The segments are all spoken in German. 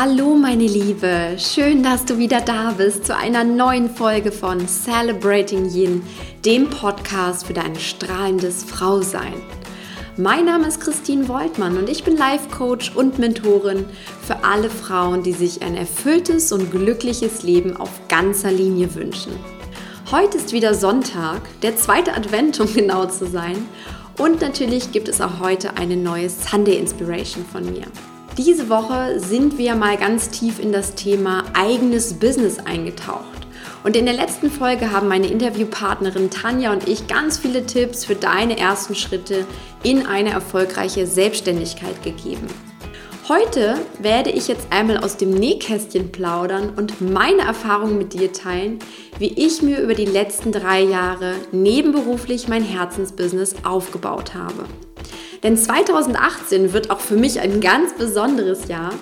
Hallo meine Liebe, schön, dass du wieder da bist zu einer neuen Folge von Celebrating Yin, dem Podcast für dein strahlendes Frausein. Mein Name ist Christine Woltmann und ich bin Life Coach und Mentorin für alle Frauen, die sich ein erfülltes und glückliches Leben auf ganzer Linie wünschen. Heute ist wieder Sonntag, der zweite Advent, um genau zu sein. Und natürlich gibt es auch heute eine neue Sunday Inspiration von mir. Diese Woche sind wir mal ganz tief in das Thema eigenes Business eingetaucht. Und in der letzten Folge haben meine Interviewpartnerin Tanja und ich ganz viele Tipps für deine ersten Schritte in eine erfolgreiche Selbstständigkeit gegeben. Heute werde ich jetzt einmal aus dem Nähkästchen plaudern und meine Erfahrungen mit dir teilen, wie ich mir über die letzten drei Jahre nebenberuflich mein Herzensbusiness aufgebaut habe. Denn 2018 wird auch für mich ein ganz besonderes Jahr.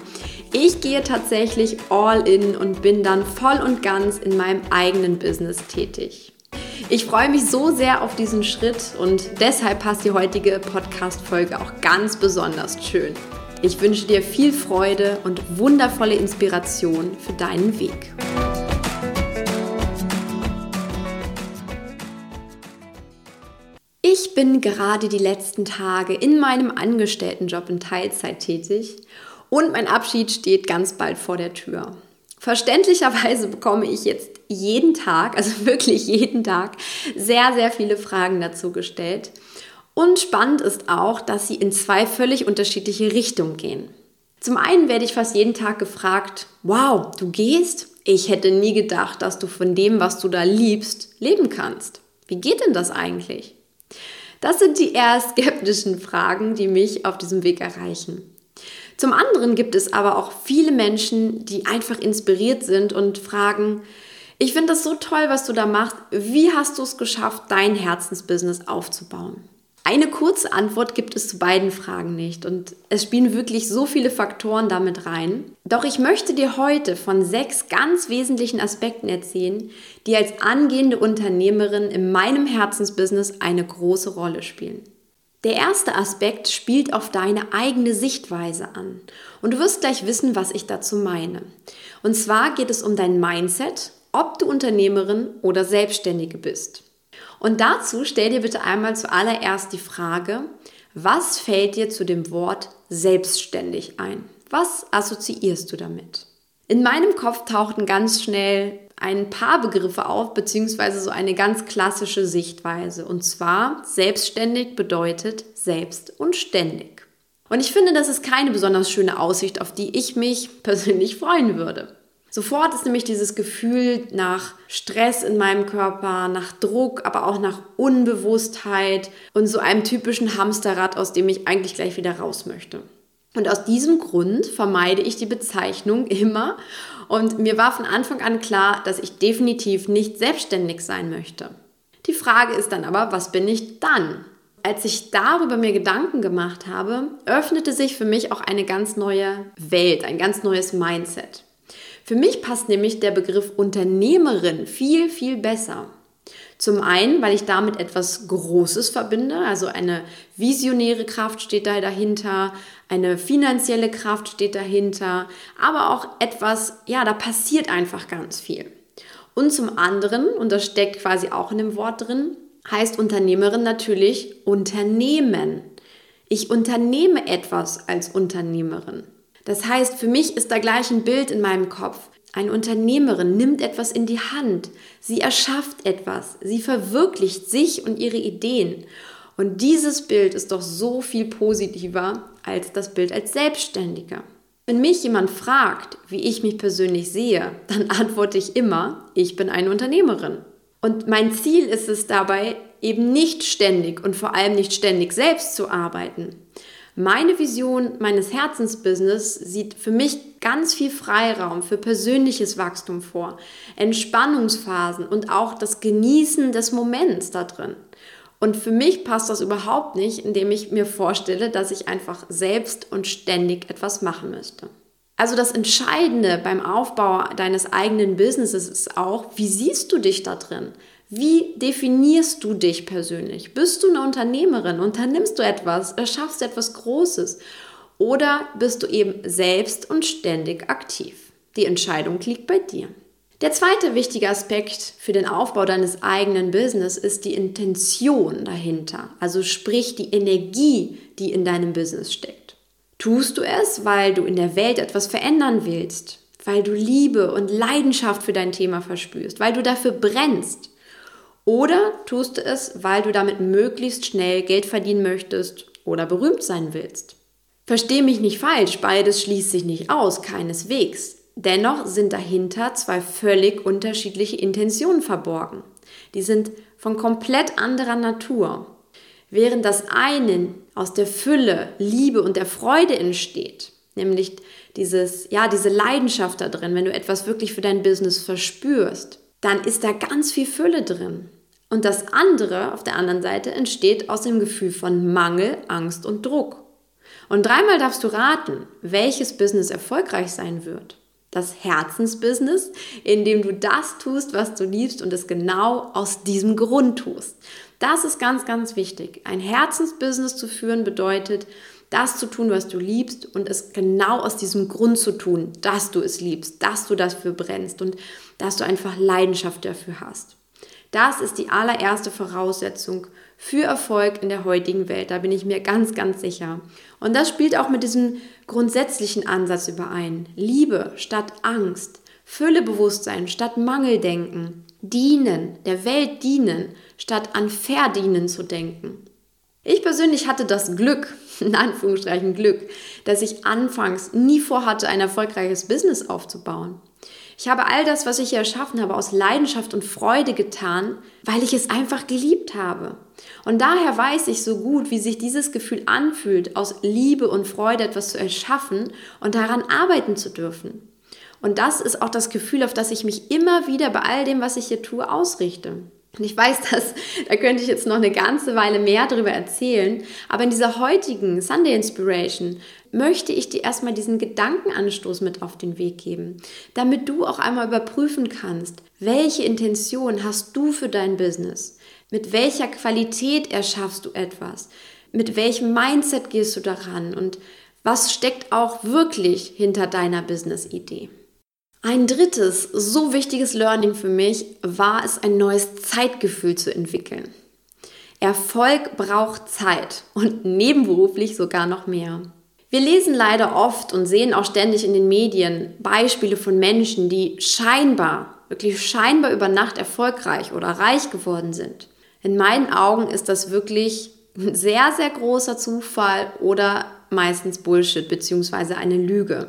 Ich gehe tatsächlich all in und bin dann voll und ganz in meinem eigenen Business tätig. Ich freue mich so sehr auf diesen Schritt und deshalb passt die heutige Podcast-Folge auch ganz besonders schön. Ich wünsche dir viel Freude und wundervolle Inspiration für deinen Weg. Ich bin gerade die letzten Tage in meinem Angestelltenjob in Teilzeit tätig und mein Abschied steht ganz bald vor der Tür. Verständlicherweise bekomme ich jetzt jeden Tag, also wirklich jeden Tag, sehr, sehr viele Fragen dazu gestellt. Und spannend ist auch, dass sie in zwei völlig unterschiedliche Richtungen gehen. Zum einen werde ich fast jeden Tag gefragt, wow, du gehst? Ich hätte nie gedacht, dass du von dem, was du da liebst, leben kannst. Wie geht denn das eigentlich? Das sind die eher skeptischen Fragen, die mich auf diesem Weg erreichen. Zum anderen gibt es aber auch viele Menschen, die einfach inspiriert sind und fragen, ich finde das so toll, was du da machst. Wie hast du es geschafft, dein Herzensbusiness aufzubauen? Eine kurze Antwort gibt es zu beiden Fragen nicht und es spielen wirklich so viele Faktoren damit rein. Doch ich möchte dir heute von sechs ganz wesentlichen Aspekten erzählen, die als angehende Unternehmerin in meinem Herzensbusiness eine große Rolle spielen. Der erste Aspekt spielt auf deine eigene Sichtweise an und du wirst gleich wissen, was ich dazu meine. Und zwar geht es um dein Mindset, ob du Unternehmerin oder Selbstständige bist. Und dazu stell dir bitte einmal zuallererst die Frage, was fällt dir zu dem Wort selbstständig ein? Was assoziierst du damit? In meinem Kopf tauchten ganz schnell ein paar Begriffe auf, beziehungsweise so eine ganz klassische Sichtweise. Und zwar, selbstständig bedeutet selbst und ständig. Und ich finde, das ist keine besonders schöne Aussicht, auf die ich mich persönlich freuen würde. Sofort ist nämlich dieses Gefühl nach Stress in meinem Körper, nach Druck, aber auch nach Unbewusstheit und so einem typischen Hamsterrad, aus dem ich eigentlich gleich wieder raus möchte. Und aus diesem Grund vermeide ich die Bezeichnung immer. Und mir war von Anfang an klar, dass ich definitiv nicht selbstständig sein möchte. Die Frage ist dann aber, was bin ich dann? Als ich darüber mir Gedanken gemacht habe, öffnete sich für mich auch eine ganz neue Welt, ein ganz neues Mindset. Für mich passt nämlich der Begriff Unternehmerin viel, viel besser. Zum einen, weil ich damit etwas Großes verbinde, also eine visionäre Kraft steht da dahinter, eine finanzielle Kraft steht dahinter, aber auch etwas, ja, da passiert einfach ganz viel. Und zum anderen, und das steckt quasi auch in dem Wort drin, heißt Unternehmerin natürlich Unternehmen. Ich unternehme etwas als Unternehmerin. Das heißt, für mich ist da gleich ein Bild in meinem Kopf. Eine Unternehmerin nimmt etwas in die Hand. Sie erschafft etwas. Sie verwirklicht sich und ihre Ideen. Und dieses Bild ist doch so viel positiver als das Bild als Selbstständiger. Wenn mich jemand fragt, wie ich mich persönlich sehe, dann antworte ich immer, ich bin eine Unternehmerin. Und mein Ziel ist es dabei, eben nicht ständig und vor allem nicht ständig selbst zu arbeiten. Meine Vision meines Herzensbusiness sieht für mich ganz viel Freiraum für persönliches Wachstum vor, Entspannungsphasen und auch das Genießen des Moments da drin. Und für mich passt das überhaupt nicht, indem ich mir vorstelle, dass ich einfach selbst und ständig etwas machen müsste. Also das Entscheidende beim Aufbau deines eigenen Businesses ist auch, wie siehst du dich da drin? Wie definierst du dich persönlich? Bist du eine Unternehmerin? Unternimmst du etwas? Erschaffst du etwas Großes? Oder bist du eben selbst und ständig aktiv? Die Entscheidung liegt bei dir. Der zweite wichtige Aspekt für den Aufbau deines eigenen Business ist die Intention dahinter, also sprich die Energie, die in deinem Business steckt. Tust du es, weil du in der Welt etwas verändern willst, weil du Liebe und Leidenschaft für dein Thema verspürst, weil du dafür brennst? Oder tust du es, weil du damit möglichst schnell Geld verdienen möchtest oder berühmt sein willst? Versteh mich nicht falsch, beides schließt sich nicht aus, keineswegs. Dennoch sind dahinter zwei völlig unterschiedliche Intentionen verborgen. Die sind von komplett anderer Natur. Während das eine aus der Fülle, Liebe und der Freude entsteht, nämlich dieses, ja, diese Leidenschaft da drin, wenn du etwas wirklich für dein Business verspürst, dann ist da ganz viel Fülle drin. Und das andere auf der anderen Seite entsteht aus dem Gefühl von Mangel, Angst und Druck. Und dreimal darfst du raten, welches Business erfolgreich sein wird. Das Herzensbusiness, in dem du das tust, was du liebst und es genau aus diesem Grund tust. Das ist ganz, ganz wichtig. Ein Herzensbusiness zu führen bedeutet, das zu tun, was du liebst und es genau aus diesem Grund zu tun, dass du es liebst, dass du dafür brennst und dass du einfach Leidenschaft dafür hast. Das ist die allererste Voraussetzung für Erfolg in der heutigen Welt. Da bin ich mir ganz, ganz sicher. Und das spielt auch mit diesem grundsätzlichen Ansatz überein. Liebe statt Angst, Füllebewusstsein statt Mangeldenken, dienen, der Welt dienen, statt an Verdienen zu denken. Ich persönlich hatte das Glück, in Anführungsstrichen Glück, dass ich anfangs nie vorhatte, ein erfolgreiches Business aufzubauen. Ich habe all das, was ich hier erschaffen habe, aus Leidenschaft und Freude getan, weil ich es einfach geliebt habe. Und daher weiß ich so gut, wie sich dieses Gefühl anfühlt, aus Liebe und Freude etwas zu erschaffen und daran arbeiten zu dürfen. Und das ist auch das Gefühl, auf das ich mich immer wieder bei all dem, was ich hier tue, ausrichte. Und ich weiß, dass da könnte ich jetzt noch eine ganze Weile mehr darüber erzählen, aber in dieser heutigen Sunday Inspiration möchte ich dir erstmal diesen Gedankenanstoß mit auf den Weg geben, damit du auch einmal überprüfen kannst, welche Intention hast du für dein Business? Mit welcher Qualität erschaffst du etwas? Mit welchem Mindset gehst du daran? Und was steckt auch wirklich hinter deiner Business-Idee? Ein drittes, so wichtiges Learning für mich war es, ein neues Zeitgefühl zu entwickeln. Erfolg braucht Zeit und nebenberuflich sogar noch mehr. Wir lesen leider oft und sehen auch ständig in den Medien Beispiele von Menschen, die scheinbar, wirklich scheinbar über Nacht erfolgreich oder reich geworden sind. In meinen Augen ist das wirklich ein sehr, sehr großer Zufall oder meistens Bullshit bzw. eine Lüge.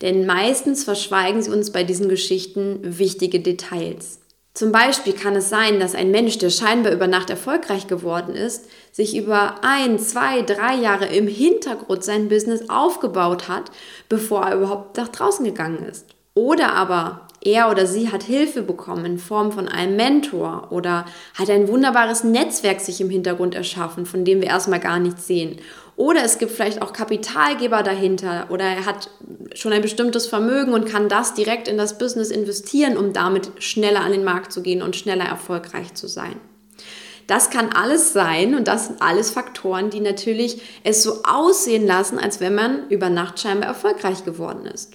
Denn meistens verschweigen sie uns bei diesen Geschichten wichtige Details. Zum Beispiel kann es sein, dass ein Mensch, der scheinbar über Nacht erfolgreich geworden ist, sich über ein, zwei, drei Jahre im Hintergrund sein Business aufgebaut hat, bevor er überhaupt nach draußen gegangen ist. Oder aber er oder sie hat Hilfe bekommen in Form von einem Mentor oder hat ein wunderbares Netzwerk sich im Hintergrund erschaffen, von dem wir erstmal gar nichts sehen. Oder es gibt vielleicht auch Kapitalgeber dahinter oder er hat schon ein bestimmtes Vermögen und kann das direkt in das Business investieren, um damit schneller an den Markt zu gehen und schneller erfolgreich zu sein. Das kann alles sein und das sind alles Faktoren, die natürlich es so aussehen lassen, als wenn man über Nacht scheinbar erfolgreich geworden ist.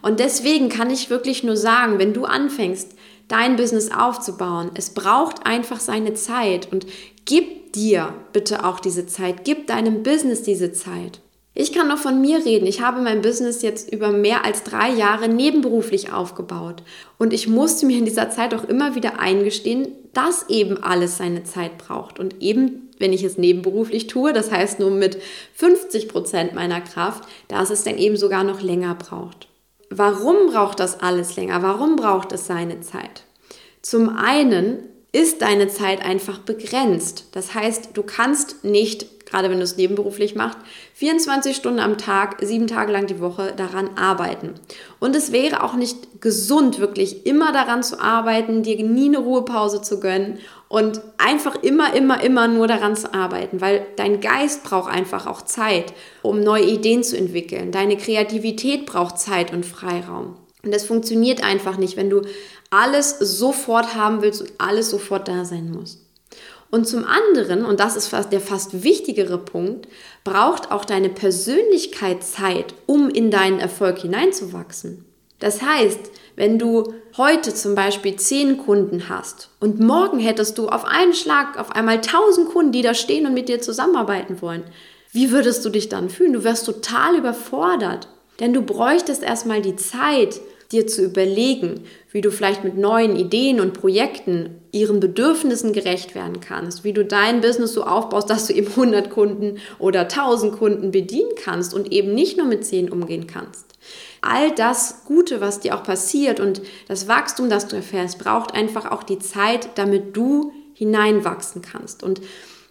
Und deswegen kann ich wirklich nur sagen, wenn du anfängst, dein Business aufzubauen, es braucht einfach seine Zeit und gib dir bitte auch diese Zeit, gib deinem Business diese Zeit. Ich kann noch von mir reden. Ich habe mein Business jetzt über mehr als drei Jahre nebenberuflich aufgebaut. Und ich musste mir in dieser Zeit auch immer wieder eingestehen, dass eben alles seine Zeit braucht. Und eben, wenn ich es nebenberuflich tue, das heißt nur mit 50 Prozent meiner Kraft, dass es dann eben sogar noch länger braucht. Warum braucht das alles länger? Warum braucht es seine Zeit? Zum einen ist deine Zeit einfach begrenzt. Das heißt, du kannst nicht, gerade wenn du es nebenberuflich machst, 24 Stunden am Tag, sieben Tage lang die Woche daran arbeiten. Und es wäre auch nicht gesund, wirklich immer daran zu arbeiten, dir nie eine Ruhepause zu gönnen und einfach immer, immer, immer nur daran zu arbeiten, weil dein Geist braucht einfach auch Zeit, um neue Ideen zu entwickeln. Deine Kreativität braucht Zeit und Freiraum. Und das funktioniert einfach nicht, wenn du alles sofort haben willst und alles sofort da sein muss. Und zum anderen, und das ist fast der fast wichtigere Punkt, braucht auch deine Persönlichkeit Zeit, um in deinen Erfolg hineinzuwachsen. Das heißt, wenn du heute zum Beispiel zehn Kunden hast und morgen hättest du auf einen Schlag auf einmal tausend Kunden, die da stehen und mit dir zusammenarbeiten wollen, wie würdest du dich dann fühlen? Du wärst total überfordert. Denn du bräuchtest erstmal die Zeit, dir zu überlegen, wie du vielleicht mit neuen Ideen und Projekten ihren Bedürfnissen gerecht werden kannst, wie du dein Business so aufbaust, dass du eben 100 Kunden oder 1000 Kunden bedienen kannst und eben nicht nur mit 10 umgehen kannst. All das Gute, was dir auch passiert und das Wachstum, das du erfährst, braucht einfach auch die Zeit, damit du hineinwachsen kannst. Und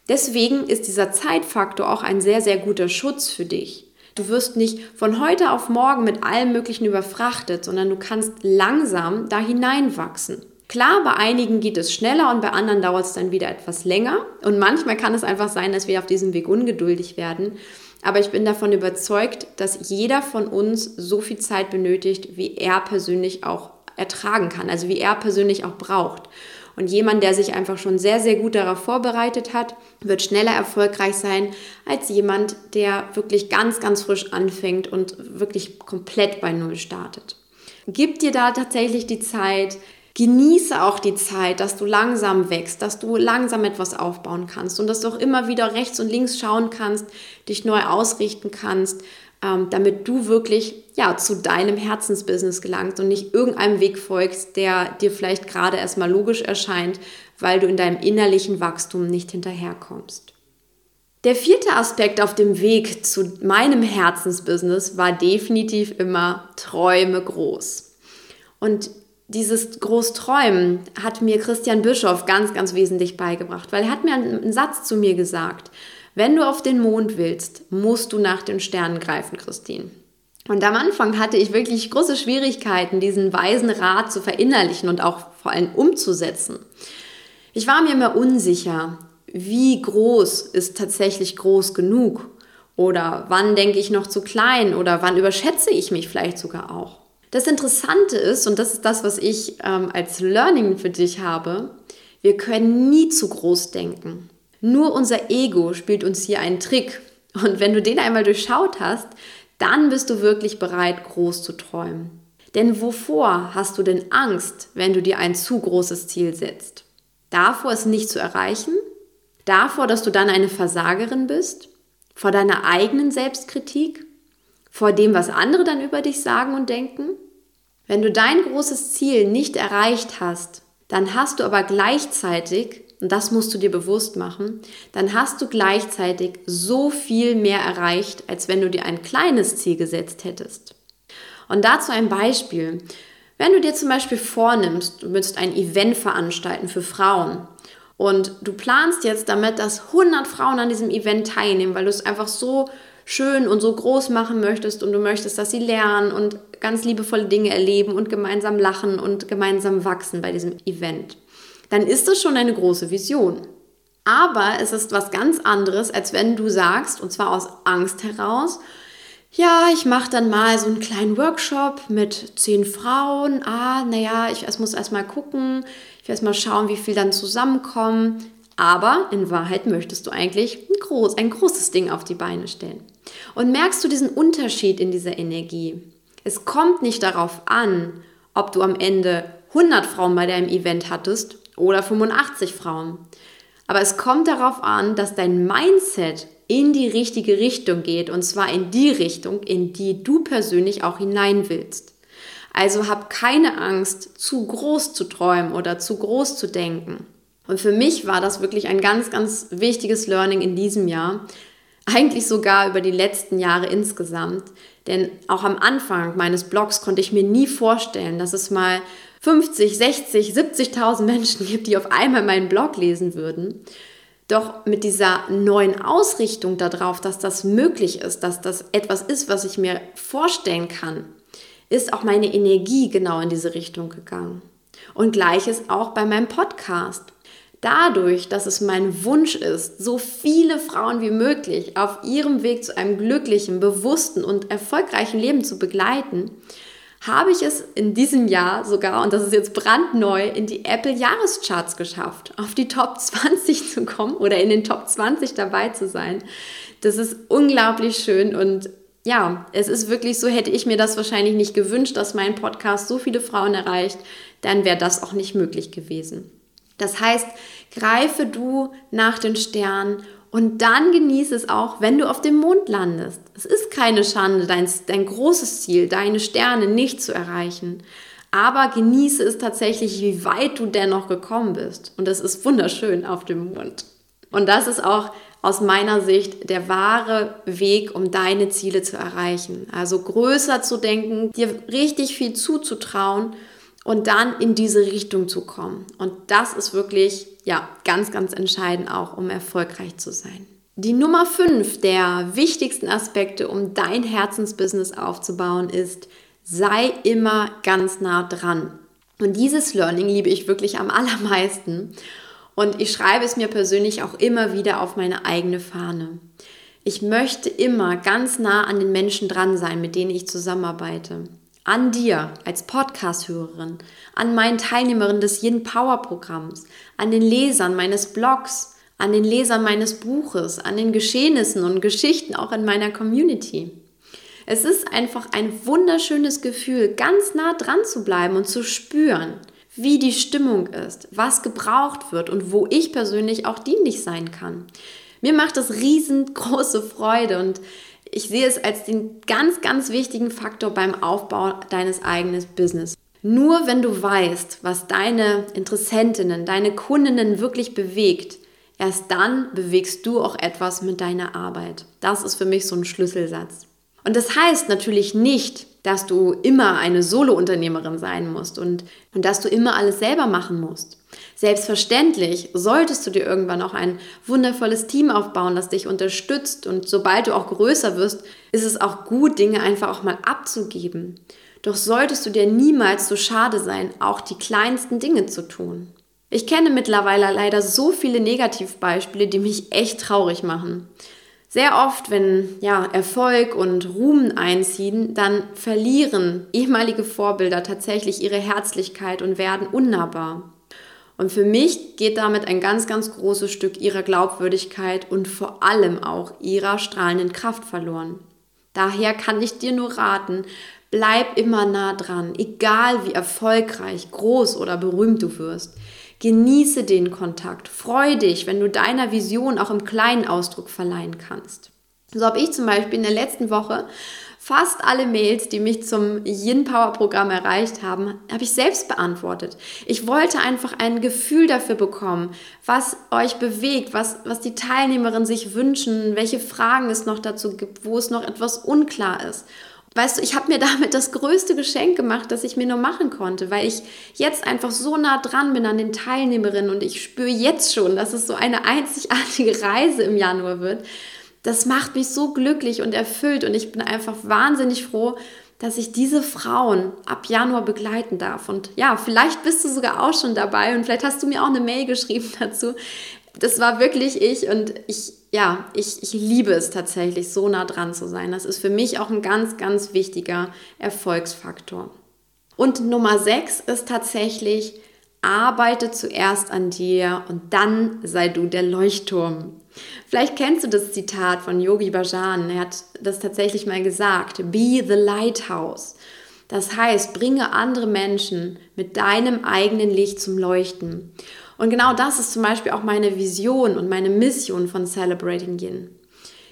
deswegen ist dieser Zeitfaktor auch ein sehr, sehr guter Schutz für dich. Du wirst nicht von heute auf morgen mit allem Möglichen überfrachtet, sondern du kannst langsam da hineinwachsen. Klar, bei einigen geht es schneller und bei anderen dauert es dann wieder etwas länger. Und manchmal kann es einfach sein, dass wir auf diesem Weg ungeduldig werden. Aber ich bin davon überzeugt, dass jeder von uns so viel Zeit benötigt, wie er persönlich auch ertragen kann, also wie er persönlich auch braucht. Und jemand, der sich einfach schon sehr, sehr gut darauf vorbereitet hat, wird schneller erfolgreich sein als jemand, der wirklich ganz, ganz frisch anfängt und wirklich komplett bei Null startet. Gib dir da tatsächlich die Zeit, Genieße auch die Zeit, dass du langsam wächst, dass du langsam etwas aufbauen kannst und dass du auch immer wieder rechts und links schauen kannst, dich neu ausrichten kannst, ähm, damit du wirklich ja, zu deinem Herzensbusiness gelangst und nicht irgendeinem Weg folgst, der dir vielleicht gerade erstmal logisch erscheint, weil du in deinem innerlichen Wachstum nicht hinterherkommst. Der vierte Aspekt auf dem Weg zu meinem Herzensbusiness war definitiv immer Träume groß. Und dieses Großträumen hat mir Christian Bischof ganz, ganz wesentlich beigebracht, weil er hat mir einen Satz zu mir gesagt. Wenn du auf den Mond willst, musst du nach den Sternen greifen, Christine. Und am Anfang hatte ich wirklich große Schwierigkeiten, diesen weisen Rat zu verinnerlichen und auch vor allem umzusetzen. Ich war mir immer unsicher, wie groß ist tatsächlich groß genug oder wann denke ich noch zu klein oder wann überschätze ich mich vielleicht sogar auch. Das Interessante ist, und das ist das, was ich ähm, als Learning für dich habe, wir können nie zu groß denken. Nur unser Ego spielt uns hier einen Trick. Und wenn du den einmal durchschaut hast, dann bist du wirklich bereit, groß zu träumen. Denn wovor hast du denn Angst, wenn du dir ein zu großes Ziel setzt? Davor, es nicht zu erreichen? Davor, dass du dann eine Versagerin bist? Vor deiner eigenen Selbstkritik? Vor dem, was andere dann über dich sagen und denken? Wenn du dein großes Ziel nicht erreicht hast, dann hast du aber gleichzeitig und das musst du dir bewusst machen, dann hast du gleichzeitig so viel mehr erreicht, als wenn du dir ein kleines Ziel gesetzt hättest. Und dazu ein Beispiel. Wenn du dir zum Beispiel vornimmst, du willst ein Event veranstalten für Frauen und du planst jetzt damit, dass 100 Frauen an diesem Event teilnehmen, weil du es einfach so schön und so groß machen möchtest und du möchtest, dass sie lernen und ganz liebevolle Dinge erleben und gemeinsam lachen und gemeinsam wachsen bei diesem Event dann ist das schon eine große Vision. Aber es ist was ganz anderes, als wenn du sagst, und zwar aus Angst heraus, ja, ich mache dann mal so einen kleinen Workshop mit zehn Frauen. Ah, naja, ich muss erst mal gucken, ich will erst mal schauen, wie viel dann zusammenkommen. Aber in Wahrheit möchtest du eigentlich ein, groß, ein großes Ding auf die Beine stellen. Und merkst du diesen Unterschied in dieser Energie? Es kommt nicht darauf an, ob du am Ende 100 Frauen bei deinem Event hattest oder 85 Frauen. Aber es kommt darauf an, dass dein Mindset in die richtige Richtung geht und zwar in die Richtung, in die du persönlich auch hinein willst. Also hab keine Angst, zu groß zu träumen oder zu groß zu denken. Und für mich war das wirklich ein ganz, ganz wichtiges Learning in diesem Jahr, eigentlich sogar über die letzten Jahre insgesamt. Denn auch am Anfang meines Blogs konnte ich mir nie vorstellen, dass es mal 50, 60, 70.000 Menschen gibt, die auf einmal meinen Blog lesen würden. Doch mit dieser neuen Ausrichtung darauf, dass das möglich ist, dass das etwas ist, was ich mir vorstellen kann, ist auch meine Energie genau in diese Richtung gegangen. Und gleiches auch bei meinem Podcast. Dadurch, dass es mein Wunsch ist, so viele Frauen wie möglich auf ihrem Weg zu einem glücklichen, bewussten und erfolgreichen Leben zu begleiten, habe ich es in diesem Jahr sogar, und das ist jetzt brandneu, in die Apple Jahrescharts geschafft, auf die Top 20 zu kommen oder in den Top 20 dabei zu sein. Das ist unglaublich schön und ja, es ist wirklich so, hätte ich mir das wahrscheinlich nicht gewünscht, dass mein Podcast so viele Frauen erreicht, dann wäre das auch nicht möglich gewesen. Das heißt, greife du nach den Sternen und dann genieße es auch, wenn du auf dem Mond landest. Es ist keine Schande, dein, dein großes Ziel, deine Sterne nicht zu erreichen. Aber genieße es tatsächlich, wie weit du dennoch gekommen bist. Und es ist wunderschön auf dem Mond. Und das ist auch aus meiner Sicht der wahre Weg, um deine Ziele zu erreichen. Also größer zu denken, dir richtig viel zuzutrauen und dann in diese Richtung zu kommen. Und das ist wirklich, ja, ganz, ganz entscheidend auch, um erfolgreich zu sein. Die Nummer 5 der wichtigsten Aspekte, um dein Herzensbusiness aufzubauen, ist, sei immer ganz nah dran. Und dieses Learning liebe ich wirklich am allermeisten. Und ich schreibe es mir persönlich auch immer wieder auf meine eigene Fahne. Ich möchte immer ganz nah an den Menschen dran sein, mit denen ich zusammenarbeite an dir als Podcast-Hörerin, an meinen Teilnehmerinnen des Yin Power Programms, an den Lesern meines Blogs, an den Lesern meines Buches, an den Geschehnissen und Geschichten auch in meiner Community. Es ist einfach ein wunderschönes Gefühl, ganz nah dran zu bleiben und zu spüren, wie die Stimmung ist, was gebraucht wird und wo ich persönlich auch dienlich sein kann. Mir macht das riesengroße Freude und ich sehe es als den ganz, ganz wichtigen Faktor beim Aufbau deines eigenen Business. Nur wenn du weißt, was deine Interessentinnen, deine Kundinnen wirklich bewegt, erst dann bewegst du auch etwas mit deiner Arbeit. Das ist für mich so ein Schlüsselsatz. Und das heißt natürlich nicht, dass du immer eine Solo-Unternehmerin sein musst und, und dass du immer alles selber machen musst. Selbstverständlich solltest du dir irgendwann auch ein wundervolles Team aufbauen, das dich unterstützt und sobald du auch größer wirst, ist es auch gut, Dinge einfach auch mal abzugeben. Doch solltest du dir niemals so schade sein, auch die kleinsten Dinge zu tun. Ich kenne mittlerweile leider so viele Negativbeispiele, die mich echt traurig machen. Sehr oft, wenn ja, Erfolg und Ruhm einziehen, dann verlieren ehemalige Vorbilder tatsächlich ihre Herzlichkeit und werden unnahbar. Und für mich geht damit ein ganz, ganz großes Stück ihrer Glaubwürdigkeit und vor allem auch ihrer strahlenden Kraft verloren. Daher kann ich dir nur raten, bleib immer nah dran, egal wie erfolgreich, groß oder berühmt du wirst. Genieße den Kontakt, freu dich, wenn du deiner Vision auch im kleinen Ausdruck verleihen kannst. So habe ich zum Beispiel in der letzten Woche Fast alle Mails, die mich zum Yin Power Programm erreicht haben, habe ich selbst beantwortet. Ich wollte einfach ein Gefühl dafür bekommen, was euch bewegt, was, was die Teilnehmerinnen sich wünschen, welche Fragen es noch dazu gibt, wo es noch etwas unklar ist. Weißt du, ich habe mir damit das größte Geschenk gemacht, das ich mir nur machen konnte, weil ich jetzt einfach so nah dran bin an den Teilnehmerinnen und ich spüre jetzt schon, dass es so eine einzigartige Reise im Januar wird das macht mich so glücklich und erfüllt und ich bin einfach wahnsinnig froh, dass ich diese Frauen ab Januar begleiten darf. Und ja, vielleicht bist du sogar auch schon dabei und vielleicht hast du mir auch eine Mail geschrieben dazu. Das war wirklich ich und ich, ja, ich, ich liebe es tatsächlich, so nah dran zu sein. Das ist für mich auch ein ganz, ganz wichtiger Erfolgsfaktor. Und Nummer sechs ist tatsächlich, arbeite zuerst an dir und dann sei du der Leuchtturm. Vielleicht kennst du das Zitat von Yogi Bhajan. Er hat das tatsächlich mal gesagt. Be the lighthouse. Das heißt, bringe andere Menschen mit deinem eigenen Licht zum Leuchten. Und genau das ist zum Beispiel auch meine Vision und meine Mission von Celebrating Yin.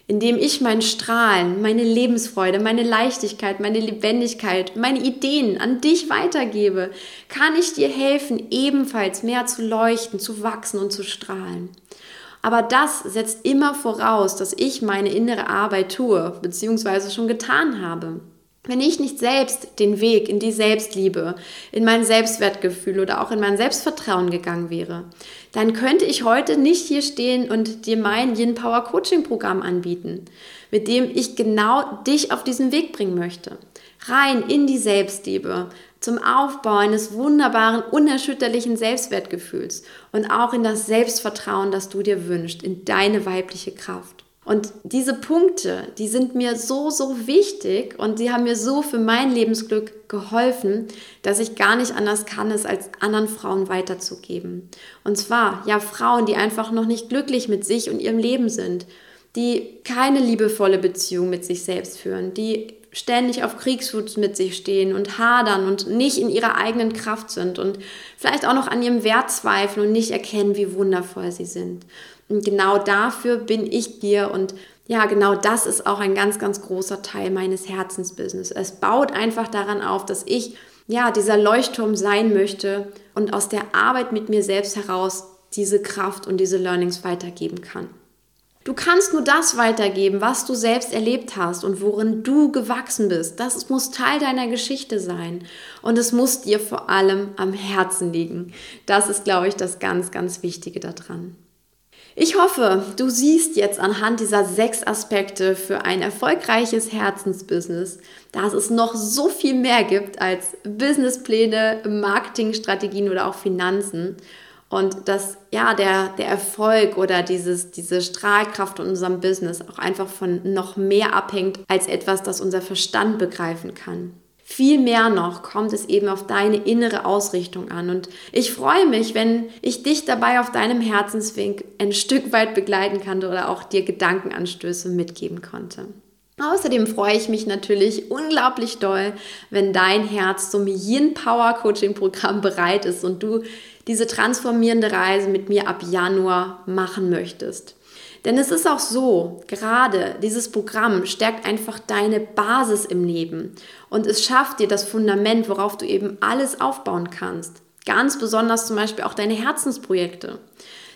Indem ich mein Strahlen, meine Lebensfreude, meine Leichtigkeit, meine Lebendigkeit, meine Ideen an dich weitergebe, kann ich dir helfen, ebenfalls mehr zu leuchten, zu wachsen und zu strahlen. Aber das setzt immer voraus, dass ich meine innere Arbeit tue, beziehungsweise schon getan habe. Wenn ich nicht selbst den Weg in die Selbstliebe, in mein Selbstwertgefühl oder auch in mein Selbstvertrauen gegangen wäre, dann könnte ich heute nicht hier stehen und dir mein Yin Power Coaching Programm anbieten, mit dem ich genau dich auf diesen Weg bringen möchte. Rein in die Selbstliebe, zum Aufbau eines wunderbaren, unerschütterlichen Selbstwertgefühls und auch in das Selbstvertrauen, das du dir wünschst, in deine weibliche Kraft. Und diese Punkte, die sind mir so, so wichtig und die haben mir so für mein Lebensglück geholfen, dass ich gar nicht anders kann, es als anderen Frauen weiterzugeben. Und zwar, ja, Frauen, die einfach noch nicht glücklich mit sich und ihrem Leben sind, die keine liebevolle Beziehung mit sich selbst führen, die ständig auf Kriegsfuß mit sich stehen und hadern und nicht in ihrer eigenen Kraft sind und vielleicht auch noch an ihrem Wert zweifeln und nicht erkennen, wie wundervoll sie sind. Und genau dafür bin ich hier und ja, genau das ist auch ein ganz, ganz großer Teil meines Herzensbusiness. Es baut einfach daran auf, dass ich ja dieser Leuchtturm sein möchte und aus der Arbeit mit mir selbst heraus diese Kraft und diese Learnings weitergeben kann. Du kannst nur das weitergeben, was du selbst erlebt hast und worin du gewachsen bist. Das muss Teil deiner Geschichte sein. Und es muss dir vor allem am Herzen liegen. Das ist, glaube ich, das ganz, ganz Wichtige daran. Ich hoffe, du siehst jetzt anhand dieser sechs Aspekte für ein erfolgreiches Herzensbusiness, dass es noch so viel mehr gibt als Businesspläne, Marketingstrategien oder auch Finanzen. Und dass ja der, der Erfolg oder dieses, diese Strahlkraft in unserem Business auch einfach von noch mehr abhängt als etwas, das unser Verstand begreifen kann. Viel mehr noch kommt es eben auf deine innere Ausrichtung an. Und ich freue mich, wenn ich dich dabei auf deinem Herzensweg ein Stück weit begleiten kann oder auch dir Gedankenanstöße mitgeben konnte. Außerdem freue ich mich natürlich unglaublich doll, wenn dein Herz zum Yin Power Coaching Programm bereit ist und du diese transformierende Reise mit mir ab Januar machen möchtest. Denn es ist auch so, gerade dieses Programm stärkt einfach deine Basis im Leben und es schafft dir das Fundament, worauf du eben alles aufbauen kannst. Ganz besonders zum Beispiel auch deine Herzensprojekte.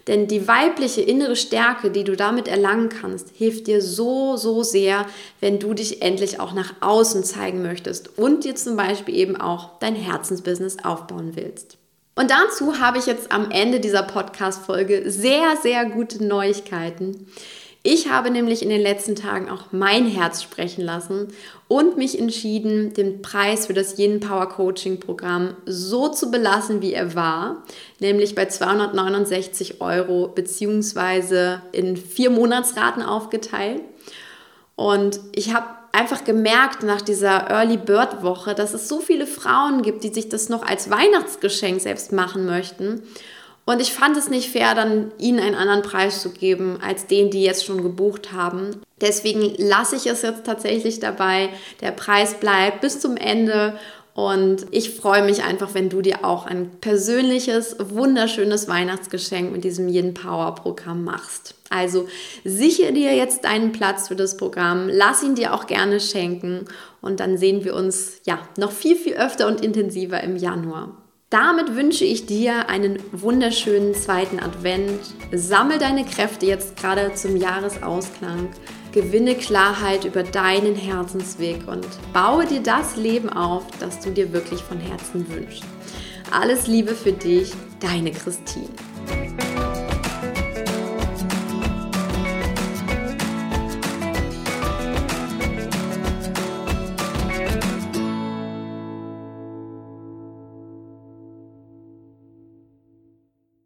Denn die weibliche innere Stärke, die du damit erlangen kannst, hilft dir so, so sehr, wenn du dich endlich auch nach außen zeigen möchtest und dir zum Beispiel eben auch dein Herzensbusiness aufbauen willst. Und dazu habe ich jetzt am Ende dieser Podcast-Folge sehr, sehr gute Neuigkeiten. Ich habe nämlich in den letzten Tagen auch mein Herz sprechen lassen und mich entschieden, den Preis für das Yin Power Coaching Programm so zu belassen, wie er war, nämlich bei 269 Euro beziehungsweise in vier Monatsraten aufgeteilt. Und ich habe einfach gemerkt nach dieser Early Bird Woche, dass es so viele Frauen gibt, die sich das noch als Weihnachtsgeschenk selbst machen möchten. Und ich fand es nicht fair, dann ihnen einen anderen Preis zu geben, als den, die jetzt schon gebucht haben. Deswegen lasse ich es jetzt tatsächlich dabei. Der Preis bleibt bis zum Ende und ich freue mich einfach, wenn du dir auch ein persönliches, wunderschönes Weihnachtsgeschenk mit diesem Yin Power Programm machst. Also sichere dir jetzt deinen Platz für das Programm, lass ihn dir auch gerne schenken und dann sehen wir uns ja noch viel, viel öfter und intensiver im Januar. Damit wünsche ich dir einen wunderschönen zweiten Advent. Sammel deine Kräfte jetzt gerade zum Jahresausklang. Gewinne Klarheit über deinen Herzensweg und baue dir das Leben auf, das du dir wirklich von Herzen wünschst. Alles Liebe für dich, deine Christine.